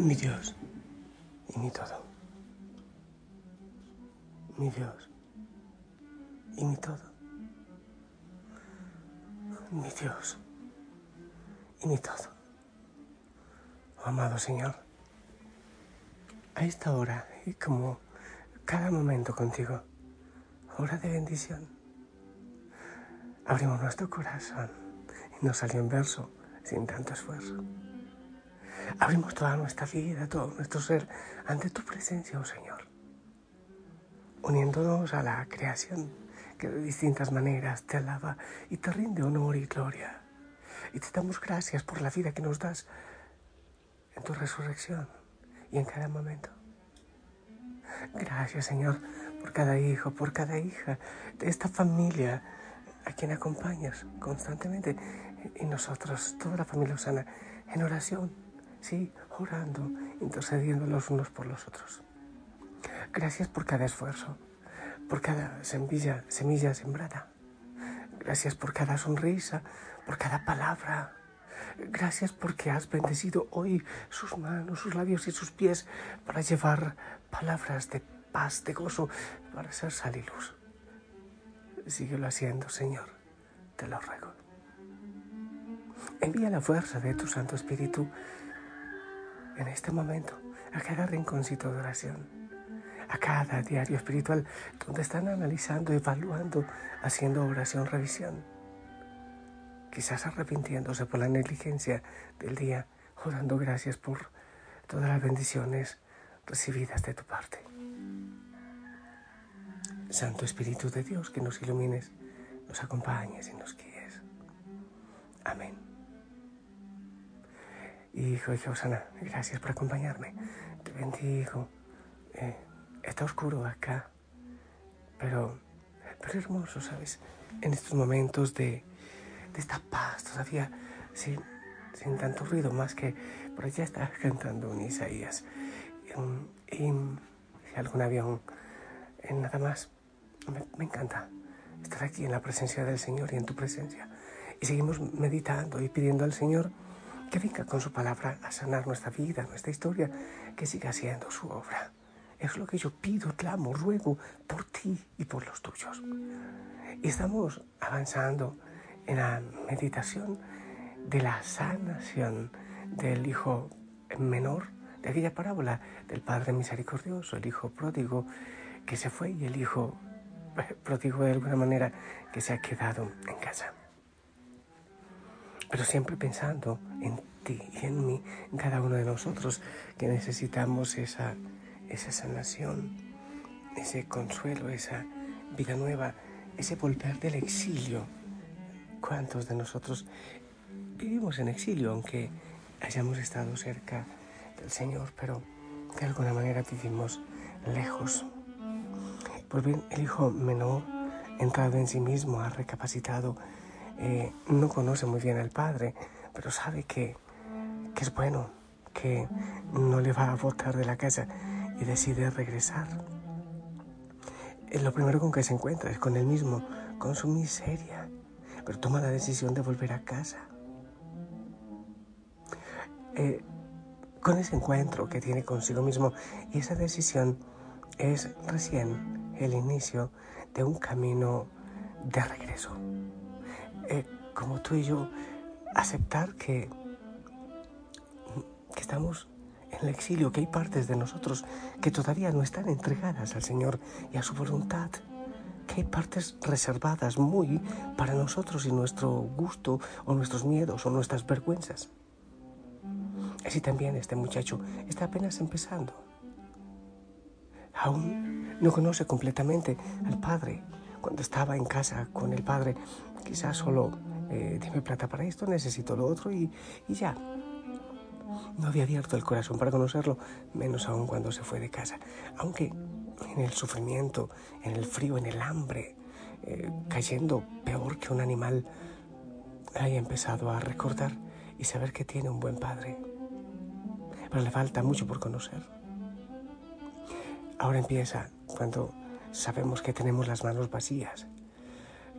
mi Dios y mi todo. Mi Dios y mi todo. Mi Dios y mi todo. Oh, amado Señor, a esta hora y como cada momento contigo, hora de bendición, abrimos nuestro corazón y nos salió en verso sin tanto esfuerzo. Abrimos toda nuestra vida, todo nuestro ser ante tu presencia, oh Señor, uniéndonos a la creación que de distintas maneras te alaba y te rinde honor y gloria. Y te damos gracias por la vida que nos das en tu resurrección y en cada momento. Gracias, Señor, por cada hijo, por cada hija de esta familia a quien acompañas constantemente y nosotros, toda la familia Osana, en oración sí, orando, intercediendo los unos por los otros. Gracias por cada esfuerzo, por cada semilla, semilla sembrada. Gracias por cada sonrisa, por cada palabra. Gracias porque has bendecido hoy sus manos, sus labios y sus pies para llevar palabras de paz, de gozo, para ser sal y luz. Síguelo haciendo, Señor, te lo ruego. Envía la fuerza de tu Santo Espíritu en este momento, a cada rinconcito de oración, a cada diario espiritual donde están analizando, evaluando, haciendo oración, revisión. Quizás arrepintiéndose por la negligencia del día o dando gracias por todas las bendiciones recibidas de tu parte. Santo Espíritu de Dios, que nos ilumines, nos acompañes y nos guíes. Amén. Hijo, hija Osana, gracias por acompañarme. Te bendigo. Eh, está oscuro acá, pero, pero hermoso, ¿sabes? En estos momentos de, de esta paz, todavía sin, sin tanto ruido, más que por allá está cantando un Isaías. Y, y algún avión, en nada más, me, me encanta estar aquí en la presencia del Señor y en tu presencia. Y seguimos meditando y pidiendo al Señor que venga con su palabra a sanar nuestra vida, nuestra historia, que siga haciendo su obra. Es lo que yo pido, clamo, ruego por ti y por los tuyos. Y estamos avanzando en la meditación de la sanación del hijo menor, de aquella parábola del Padre misericordioso, el hijo pródigo que se fue y el hijo pródigo de alguna manera que se ha quedado en casa pero siempre pensando en ti y en mí, en cada uno de nosotros, que necesitamos esa, esa sanación, ese consuelo, esa vida nueva, ese volver del exilio. ¿Cuántos de nosotros vivimos en exilio, aunque hayamos estado cerca del Señor, pero de alguna manera vivimos lejos? Pues bien, el hijo menor, entrado en sí mismo, ha recapacitado eh, no conoce muy bien al padre, pero sabe que, es bueno, que no le va a botar de la casa y decide regresar. Eh, lo primero con que se encuentra es con él mismo, con su miseria, pero toma la decisión de volver a casa. Eh, con ese encuentro que tiene consigo mismo y esa decisión es recién el inicio de un camino de regreso. Eh, como tú y yo, aceptar que, que estamos en el exilio, que hay partes de nosotros que todavía no están entregadas al Señor y a su voluntad, que hay partes reservadas muy para nosotros y nuestro gusto o nuestros miedos o nuestras vergüenzas. Así también este muchacho está apenas empezando. Aún no conoce completamente al Padre, cuando estaba en casa con el padre, quizás solo eh, dime plata para esto, necesito lo otro y, ya. No había abierto el corazón para conocerlo, menos aún cuando se fue de casa. Aunque en el sufrimiento, en el frío, en el hambre, eh, cayendo peor que un animal, haya empezado a recordar y saber que tiene un buen padre. Pero le falta mucho por conocer. Ahora empieza cuando sabemos que tenemos las manos vacías,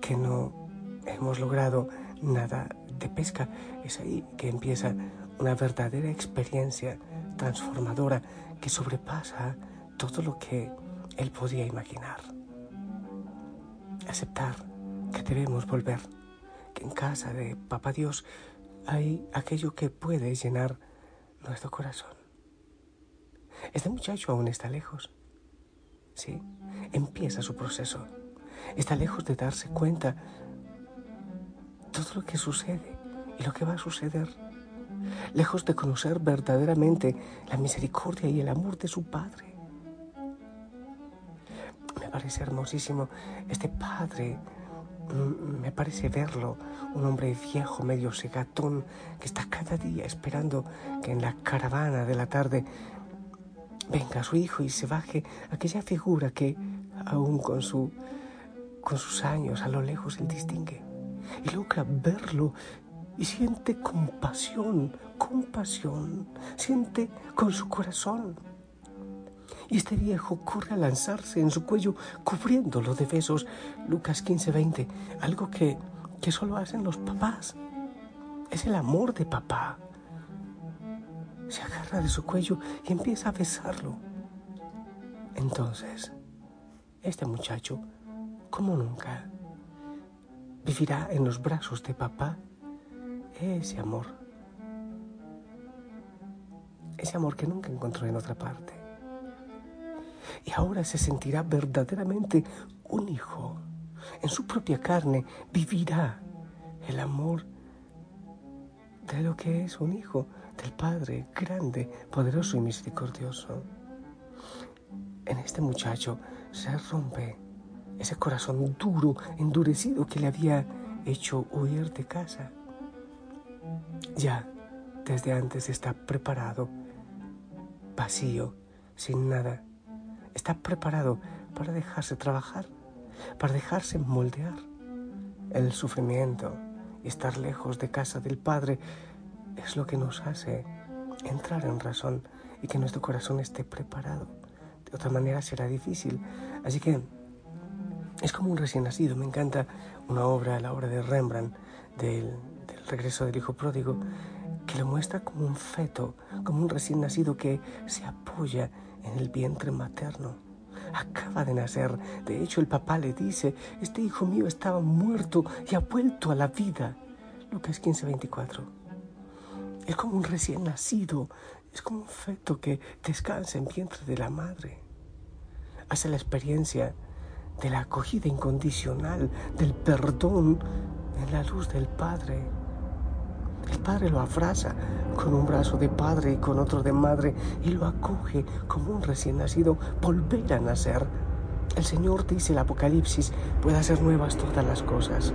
que no hemos logrado nada de pesca. Es ahí que empieza una verdadera experiencia transformadora que sobrepasa todo lo que él podía imaginar. Aceptar que debemos volver, que en casa de Papá Dios hay aquello que puede llenar nuestro corazón. Este muchacho aún está lejos. Sí, empieza su proceso. Está lejos de darse cuenta todo lo que sucede y lo que va a suceder. Lejos de conocer verdaderamente la misericordia y el amor de su Padre. Me parece hermosísimo este Padre mm, me parece verlo, un hombre viejo, medio segatón, que está cada día esperando que en la caravana de la tarde venga su hijo y se baje aquella figura que aún con, su, con sus años a lo lejos él distingue y logra verlo y siente compasión, compasión, siente con su corazón. Y este viejo corre a lanzarse en su cuello cubriéndolo de besos. Lucas 15, 20, algo que, que solo hacen los papás. Es el amor de papá se agarra de su cuello y empieza a besarlo. Entonces, este muchacho, como nunca, vivirá en los brazos de papá ese amor. Ese amor que nunca encontró en otra parte. Y ahora se sentirá verdaderamente un hijo. En su propia carne vivirá el amor de lo que es un hijo del Padre grande, poderoso y misericordioso. En este muchacho se rompe ese corazón duro, endurecido que le había hecho huir de casa. Ya desde antes está preparado, vacío, sin nada. Está preparado para dejarse trabajar, para dejarse moldear. El sufrimiento y estar lejos de casa del Padre es lo que nos hace entrar en razón y que nuestro corazón esté preparado. De otra manera será difícil. Así que es como un recién nacido. Me encanta una obra, la obra de Rembrandt, del, regreso del hijo pródigo, que lo muestra como un feto, como un recién nacido que se apoya en el vientre materno. Acaba de nacer. De hecho, el papá le dice, este hijo mío estaba muerto y ha vuelto a la vida. Lucas 15, 24. Es como un recién nacido, es como un feto que descansa en vientre de la madre. Hace la experiencia de la acogida incondicional, del perdón en la luz del Padre. El Padre lo abraza con un brazo de padre y con otro de madre y lo acoge como un recién nacido volver a nacer. El Señor dice el Apocalipsis, puede hacer nuevas todas las cosas.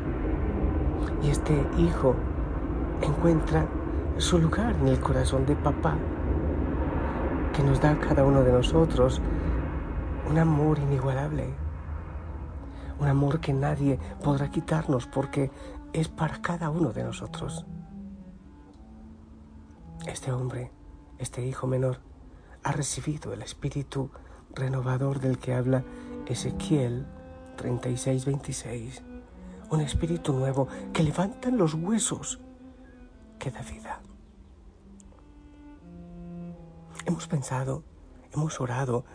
Y este hijo encuentra su lugar en el corazón de papá, que nos da a cada uno de nosotros un amor inigualable, un amor que nadie podrá quitarnos porque es para cada uno de nosotros. Este hombre, este hijo menor, ha recibido el espíritu renovador del que habla Ezequiel 36-26, un espíritu nuevo que levanta los huesos que da vida. Hemos pensado, hemos orado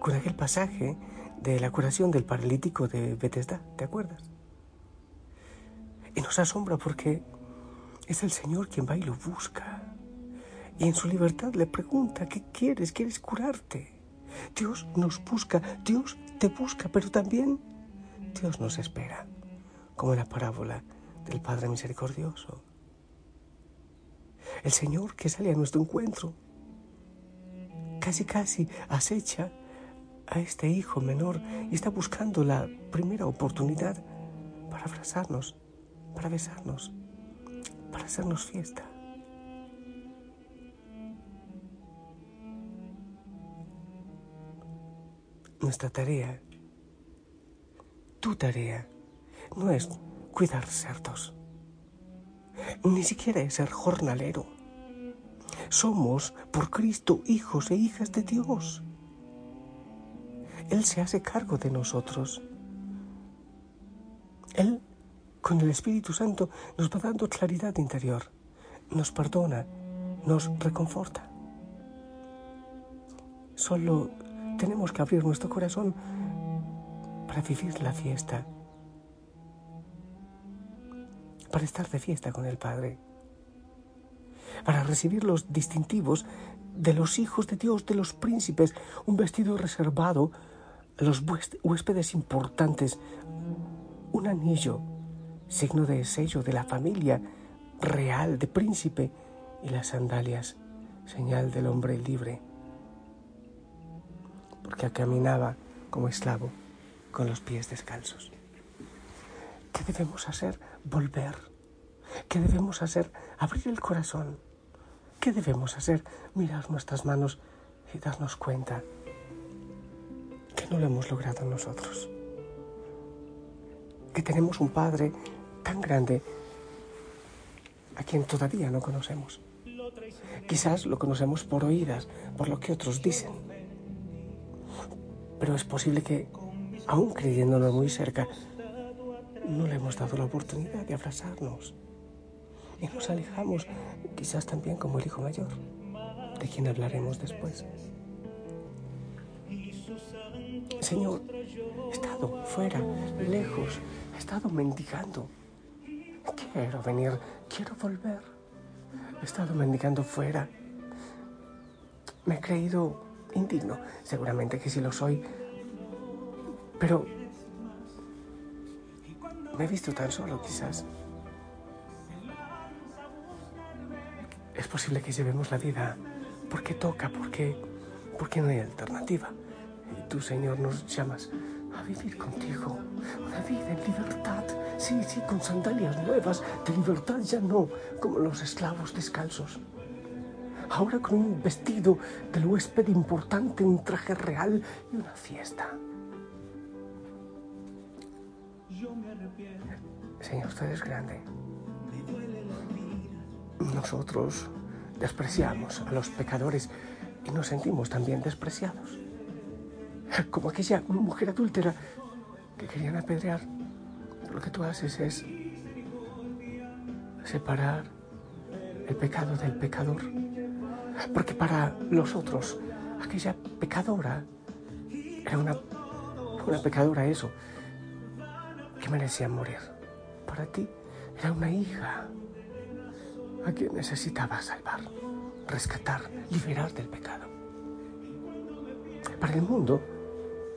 con aquel pasaje de la curación del paralítico de Bethesda, ¿te acuerdas? Y nos asombra porque es el Señor quien va y lo busca. Y en su libertad le pregunta, ¿qué quieres? ¿Quieres curarte? Dios nos busca, Dios te busca, pero también Dios nos espera, como en la parábola del Padre Misericordioso el Señor que sale a nuestro encuentro. Casi, casi acecha a este hijo menor y está buscando la primera oportunidad para abrazarnos, para besarnos, para hacernos fiesta. Nuestra tarea, tu tarea, no es cuidar cerdos ni siquiera es ser jornalero. Somos por Cristo hijos e hijas de Dios. Él se hace cargo de nosotros. Él, con el Espíritu Santo, nos va dando claridad interior, nos perdona, nos reconforta. Solo tenemos que abrir nuestro corazón para vivir la fiesta, para estar de fiesta con el Padre, para recibir los distintivos de los hijos de Dios, de los príncipes, un vestido reservado los huéspedes importantes, un anillo, signo de sello de la familia real, de príncipe, y las sandalias, señal del hombre libre, porque caminaba como esclavo con los pies descalzos. ¿Qué debemos hacer? Volver. ¿Qué debemos hacer? Abrir el corazón. ¿Qué debemos hacer? Mirar nuestras manos y darnos cuenta no lo hemos logrado nosotros. Que tenemos un Padre tan grande a quien todavía no conocemos. Quizás lo conocemos por oídas, por lo que otros dicen. Pero es posible que aún creyéndonos muy cerca, no le hemos dado la oportunidad de abrazarnos. Y nos alejamos, quizás también como el hijo mayor, de quien hablaremos después. Señor, he estado fuera, lejos, he estado mendigando. Quiero venir, quiero volver. He estado mendigando fuera. Me he creído indigno. Seguramente que sí lo soy, pero me he visto tan solo quizás. Es posible que llevemos la vida porque toca, porque, porque no hay alternativa. Y tú, Señor, nos llamas a vivir contigo, una vida en libertad. Sí, sí, con sandalias nuevas, de libertad ya no, como los esclavos descalzos. Ahora con un vestido del huésped importante, un traje real y una fiesta. Señor, usted es grande. Nosotros despreciamos a los pecadores y nos sentimos también despreciados. Como aquella mujer adúltera que querían apedrear. Lo que tú haces es separar el pecado del pecador. Porque para los otros, aquella pecadora era una, una pecadora eso, que merecía morir. Para ti era una hija a quien necesitaba salvar, rescatar, liberar del pecado. Para el mundo,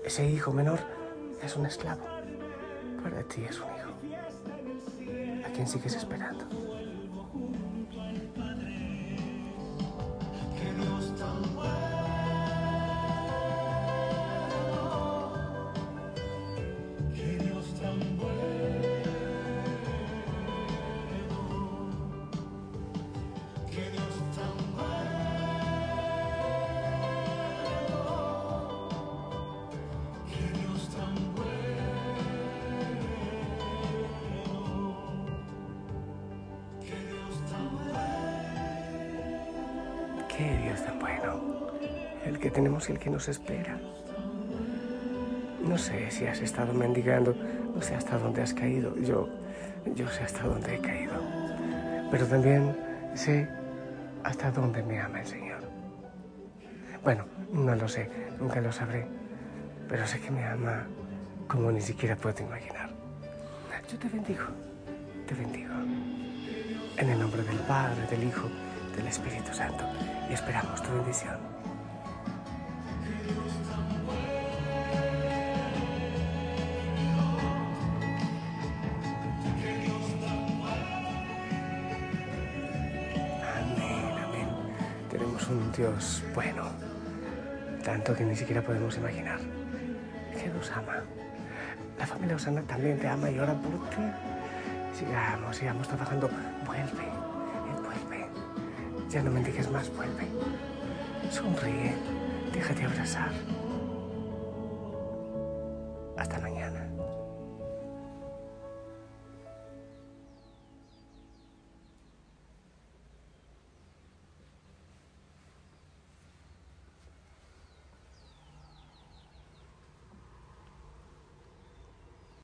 ese hijo menor es un esclavo. Para ti es un hijo a quien sigues esperando. Dios tan bueno, el que tenemos y el que nos espera. No sé si has estado mendigando, no sé hasta dónde has caído, yo, yo sé hasta dónde he caído, pero también sé hasta dónde me ama el Señor. Bueno, no lo sé, nunca lo sabré, pero sé que me ama como ni siquiera puedo imaginar. Yo te bendigo, te bendigo. En el nombre del Padre, del Hijo, del Espíritu Santo y esperamos tu bendición. Amén, amén. Tenemos un Dios bueno, tanto que ni siquiera podemos imaginar, que nos ama. La familia Osana también te ama y ora por ti. Sigamos, sigamos trabajando. Vuelve, ya no me digas más, vuelve. Sonríe, déjate abrazar. Hasta mañana.